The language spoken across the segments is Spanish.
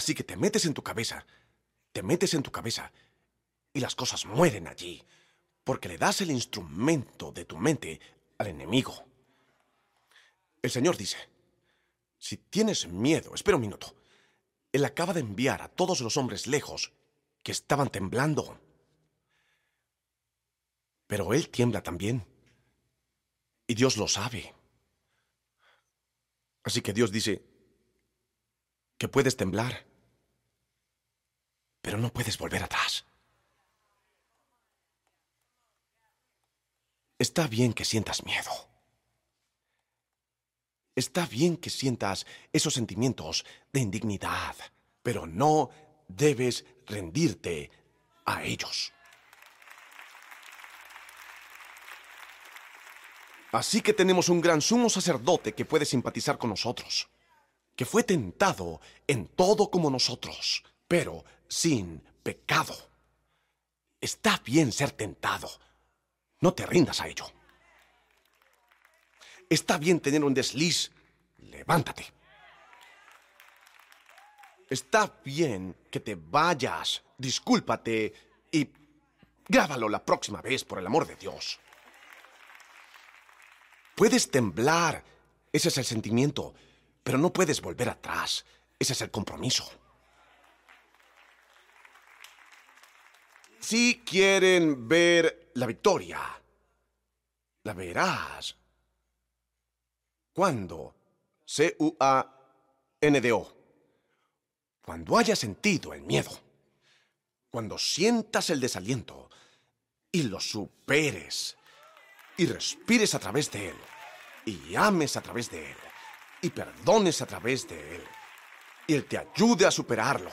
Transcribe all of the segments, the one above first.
Así que te metes en tu cabeza, te metes en tu cabeza y las cosas mueren allí, porque le das el instrumento de tu mente al enemigo. El Señor dice, si tienes miedo, espera un minuto, Él acaba de enviar a todos los hombres lejos que estaban temblando. Pero Él tiembla también. Y Dios lo sabe. Así que Dios dice que puedes temblar, pero no puedes volver atrás. Está bien que sientas miedo. Está bien que sientas esos sentimientos de indignidad, pero no debes rendirte a ellos. Así que tenemos un gran sumo sacerdote que puede simpatizar con nosotros, que fue tentado en todo como nosotros, pero sin pecado. Está bien ser tentado. No te rindas a ello. Está bien tener un desliz. Levántate. Está bien que te vayas. Discúlpate y grábalo la próxima vez, por el amor de Dios. Puedes temblar, ese es el sentimiento, pero no puedes volver atrás, ese es el compromiso. Si quieren ver la victoria, la verás. ¿Cuándo? C-U-A-N-D-O. Cuando hayas sentido el miedo, cuando sientas el desaliento y lo superes y respires a través de él y ames a través de Él, y perdones a través de Él, y Él te ayude a superarlo.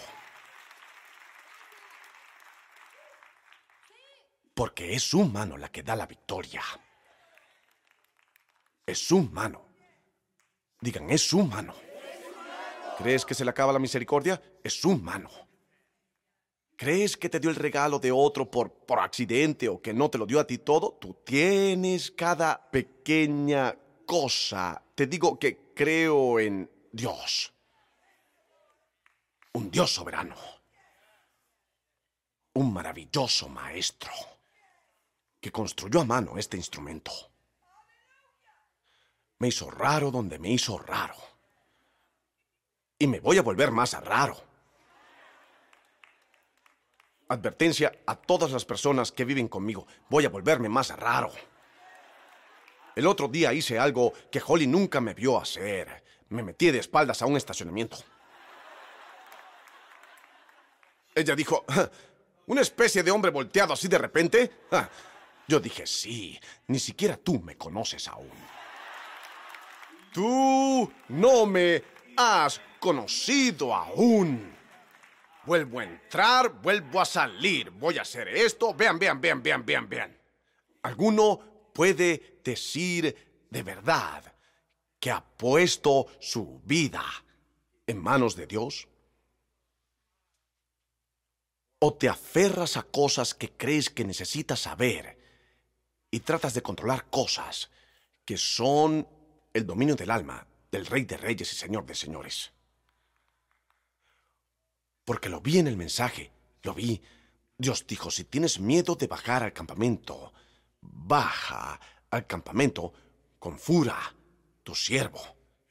Porque es su mano la que da la victoria. Es su mano. Digan, es su mano. ¿Crees que se le acaba la misericordia? Es su mano. ¿Crees que te dio el regalo de otro por, por accidente o que no te lo dio a ti todo? Tú tienes cada pequeña cosa, te digo que creo en Dios. Un Dios soberano. Un maravilloso maestro que construyó a mano este instrumento. Me hizo raro donde me hizo raro. Y me voy a volver más raro. Advertencia a todas las personas que viven conmigo. Voy a volverme más raro. El otro día hice algo que Holly nunca me vio hacer. Me metí de espaldas a un estacionamiento. Ella dijo, ¿una especie de hombre volteado así de repente? Yo dije, sí, ni siquiera tú me conoces aún. Tú no me has conocido aún. Vuelvo a entrar, vuelvo a salir, voy a hacer esto. Vean, vean, vean, vean, vean, vean. ¿Alguno puede decir de verdad que ha puesto su vida en manos de Dios? ¿O te aferras a cosas que crees que necesitas saber y tratas de controlar cosas que son el dominio del alma del Rey de Reyes y Señor de Señores? Porque lo vi en el mensaje, lo vi. Dios dijo, si tienes miedo de bajar al campamento, baja al campamento con Fura, tu siervo.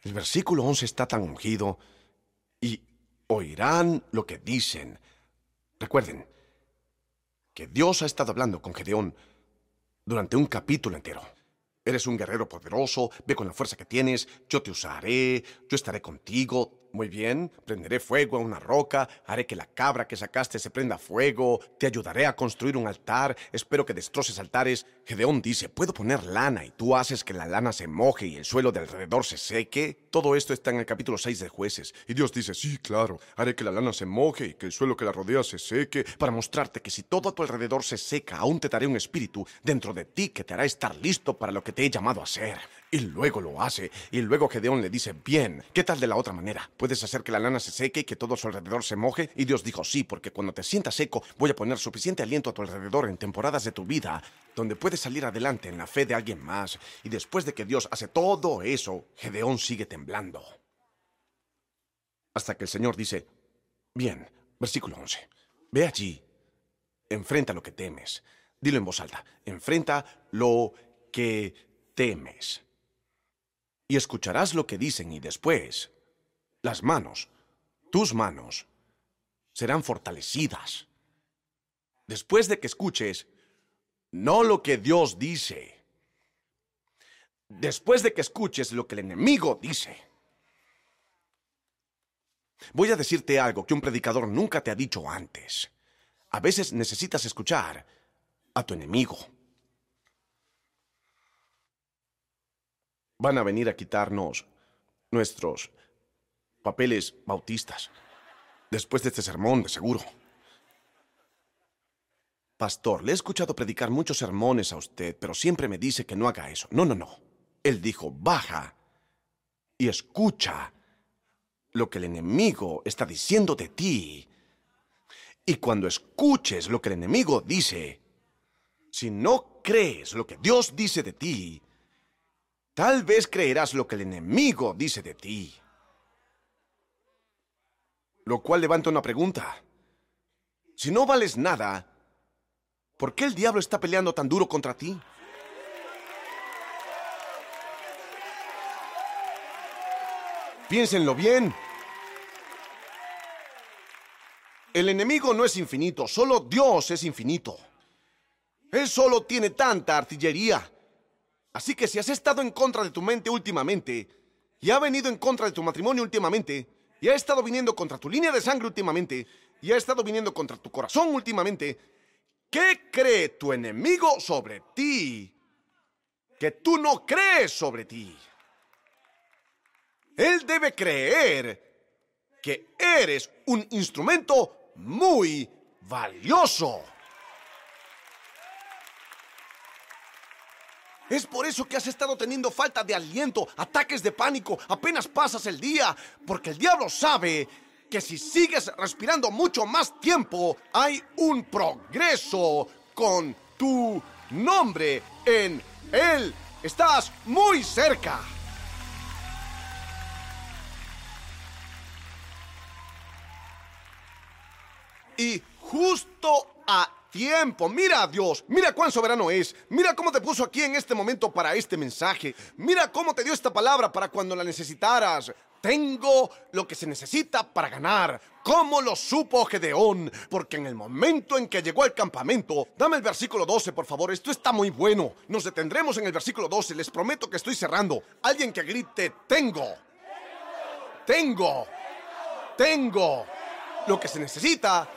El versículo 11 está tan ungido y oirán lo que dicen. Recuerden que Dios ha estado hablando con Gedeón durante un capítulo entero. Eres un guerrero poderoso, ve con la fuerza que tienes, yo te usaré, yo estaré contigo, muy bien, prenderé fuego a una roca, haré que la cabra que sacaste se prenda fuego, te ayudaré a construir un altar, espero que destroces altares. Gedeón dice, ¿puedo poner lana y tú haces que la lana se moje y el suelo de alrededor se seque? Todo esto está en el capítulo 6 de jueces. Y Dios dice, sí, claro, haré que la lana se moje y que el suelo que la rodea se seque, para mostrarte que si todo a tu alrededor se seca, aún te daré un espíritu dentro de ti que te hará estar listo para lo que te he llamado a hacer. Y luego lo hace. Y luego Gedeón le dice, bien, ¿qué tal de la otra manera? ¿Puedes hacer que la lana se seque y que todo su alrededor se moje? Y Dios dijo, sí, porque cuando te sientas seco, voy a poner suficiente aliento a tu alrededor en temporadas de tu vida, donde puedes salir adelante en la fe de alguien más. Y después de que Dios hace todo eso, Gedeón sigue temblando. Hasta que el Señor dice, Bien, versículo 11. Ve allí, enfrenta lo que temes. Dilo en voz alta, enfrenta lo que temes. Y escucharás lo que dicen y después las manos, tus manos, serán fortalecidas. Después de que escuches, no lo que Dios dice, después de que escuches lo que el enemigo dice. Voy a decirte algo que un predicador nunca te ha dicho antes. A veces necesitas escuchar a tu enemigo. Van a venir a quitarnos nuestros papeles bautistas. Después de este sermón, de seguro. Pastor, le he escuchado predicar muchos sermones a usted, pero siempre me dice que no haga eso. No, no, no. Él dijo, baja y escucha lo que el enemigo está diciendo de ti. Y cuando escuches lo que el enemigo dice, si no crees lo que Dios dice de ti, tal vez creerás lo que el enemigo dice de ti. Lo cual levanta una pregunta. Si no vales nada, ¿por qué el diablo está peleando tan duro contra ti? Piénsenlo bien. El enemigo no es infinito, solo Dios es infinito. Él solo tiene tanta artillería. Así que si has estado en contra de tu mente últimamente, y ha venido en contra de tu matrimonio últimamente, y ha estado viniendo contra tu línea de sangre últimamente, y ha estado viniendo contra tu corazón últimamente, ¿qué cree tu enemigo sobre ti? Que tú no crees sobre ti. Él debe creer que eres un instrumento muy valioso. Es por eso que has estado teniendo falta de aliento, ataques de pánico, apenas pasas el día, porque el diablo sabe que si sigues respirando mucho más tiempo, hay un progreso con tu nombre en él. Estás muy cerca. y justo a tiempo. Mira a Dios, mira cuán soberano es, mira cómo te puso aquí en este momento para este mensaje, mira cómo te dio esta palabra para cuando la necesitaras. Tengo lo que se necesita para ganar. ¿Cómo lo supo Gedeón? Porque en el momento en que llegó al campamento, dame el versículo 12, por favor, esto está muy bueno. Nos detendremos en el versículo 12, les prometo que estoy cerrando. Alguien que grite, tengo. Tengo. Tengo. Lo que se necesita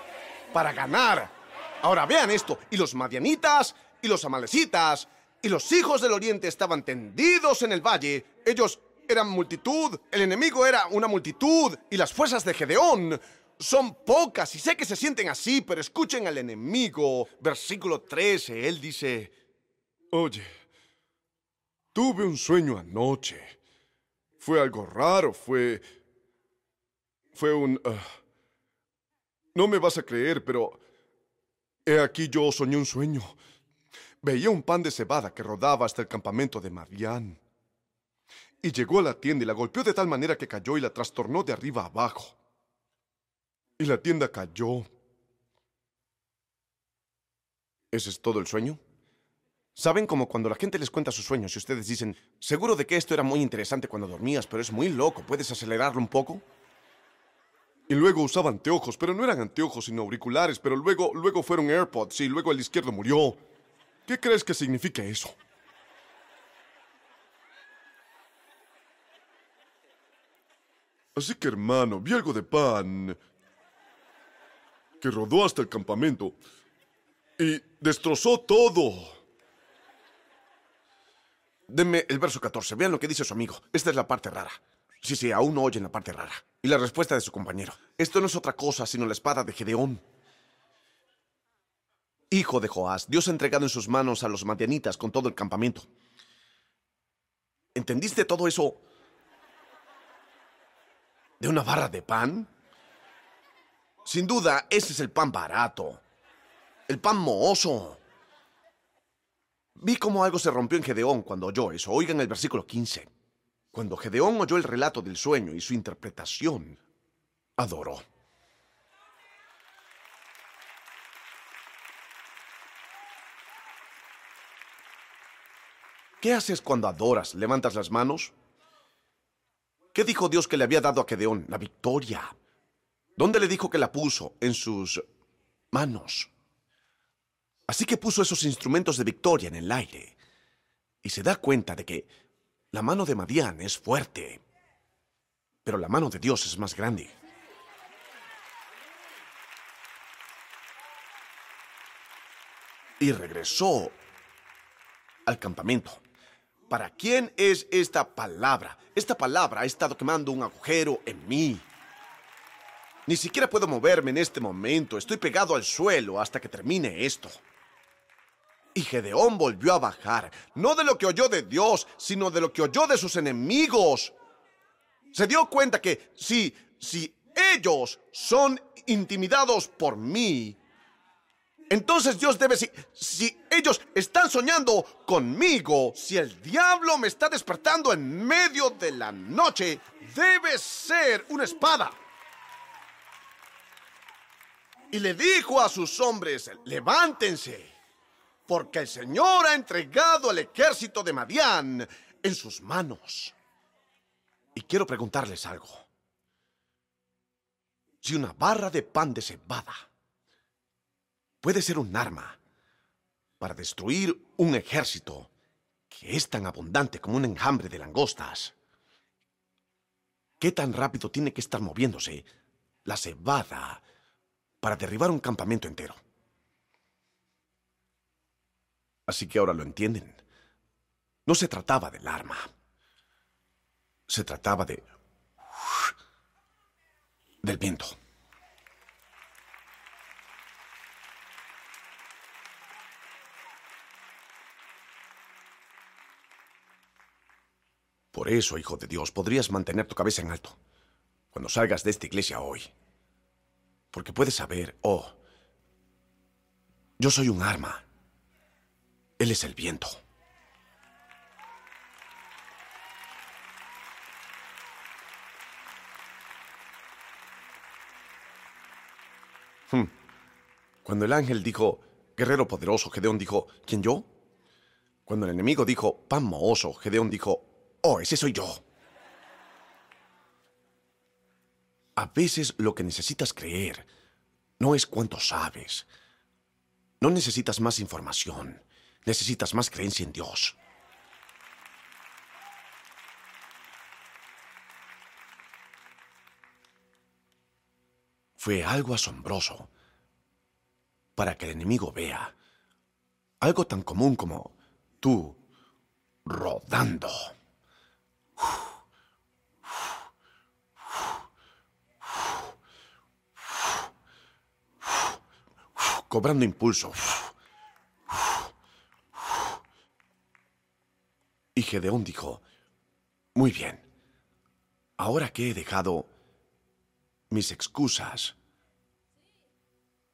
para ganar. Ahora vean esto, y los madianitas, y los amalecitas, y los hijos del oriente estaban tendidos en el valle. Ellos eran multitud, el enemigo era una multitud, y las fuerzas de Gedeón son pocas, y sé que se sienten así, pero escuchen al enemigo. Versículo 13, él dice, Oye, tuve un sueño anoche. Fue algo raro, fue... Fue un... Ah, no me vas a creer, pero he aquí yo soñé un sueño. Veía un pan de cebada que rodaba hasta el campamento de Madián. Y llegó a la tienda y la golpeó de tal manera que cayó y la trastornó de arriba abajo. Y la tienda cayó. ¿Ese es todo el sueño? ¿Saben como cuando la gente les cuenta sus sueños y ustedes dicen, seguro de que esto era muy interesante cuando dormías, pero es muy loco, ¿puedes acelerarlo un poco? Y luego usaba anteojos, pero no eran anteojos sino auriculares, pero luego, luego fueron AirPods y luego el izquierdo murió. ¿Qué crees que significa eso? Así que hermano, vi algo de pan que rodó hasta el campamento y destrozó todo. Denme el verso 14, vean lo que dice su amigo. Esta es la parte rara. Sí, sí, aún no oyen la parte rara. Y la respuesta de su compañero. Esto no es otra cosa sino la espada de Gedeón. Hijo de Joás, Dios ha entregado en sus manos a los madianitas con todo el campamento. ¿Entendiste todo eso de una barra de pan? Sin duda, ese es el pan barato. El pan mohoso. Vi cómo algo se rompió en Gedeón cuando oyó eso. Oigan el versículo 15. Cuando Gedeón oyó el relato del sueño y su interpretación, adoró. ¿Qué haces cuando adoras? ¿Levantas las manos? ¿Qué dijo Dios que le había dado a Gedeón? La victoria. ¿Dónde le dijo que la puso? En sus manos. Así que puso esos instrumentos de victoria en el aire y se da cuenta de que la mano de Madián es fuerte, pero la mano de Dios es más grande. Y regresó al campamento. ¿Para quién es esta palabra? Esta palabra ha estado quemando un agujero en mí. Ni siquiera puedo moverme en este momento. Estoy pegado al suelo hasta que termine esto. Y Gedeón volvió a bajar, no de lo que oyó de Dios, sino de lo que oyó de sus enemigos. Se dio cuenta que si, si ellos son intimidados por mí, entonces Dios debe, si, si ellos están soñando conmigo, si el diablo me está despertando en medio de la noche, debe ser una espada. Y le dijo a sus hombres, levántense porque el Señor ha entregado al ejército de Madián en sus manos. Y quiero preguntarles algo. Si una barra de pan de cebada puede ser un arma para destruir un ejército que es tan abundante como un enjambre de langostas, ¿qué tan rápido tiene que estar moviéndose la cebada para derribar un campamento entero? Así que ahora lo entienden. No se trataba del arma. Se trataba de... del viento. Por eso, hijo de Dios, podrías mantener tu cabeza en alto cuando salgas de esta iglesia hoy. Porque puedes saber, oh, yo soy un arma él es el viento. Hmm. Cuando el ángel dijo, guerrero poderoso, Gedeón dijo, ¿quién yo? Cuando el enemigo dijo, pan mohoso, Gedeón dijo, oh, ese soy yo. A veces lo que necesitas creer no es cuánto sabes. No necesitas más información. Necesitas más creencia en Dios. Fue algo asombroso para que el enemigo vea algo tan común como tú rodando. Cobrando impulso. Y Gedeón dijo, Muy bien, ahora que he dejado mis excusas,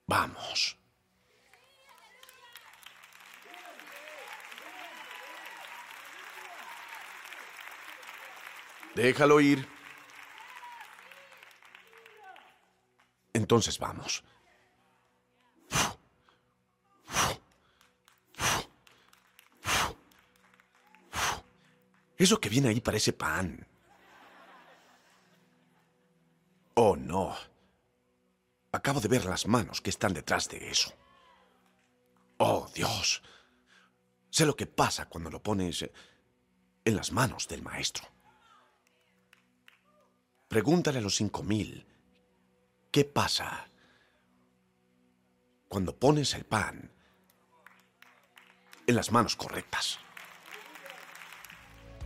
vamos. Déjalo ir. Entonces vamos. Eso que viene ahí parece pan. Oh, no. Acabo de ver las manos que están detrás de eso. Oh, Dios. Sé lo que pasa cuando lo pones en las manos del maestro. Pregúntale a los cinco mil, ¿qué pasa cuando pones el pan en las manos correctas?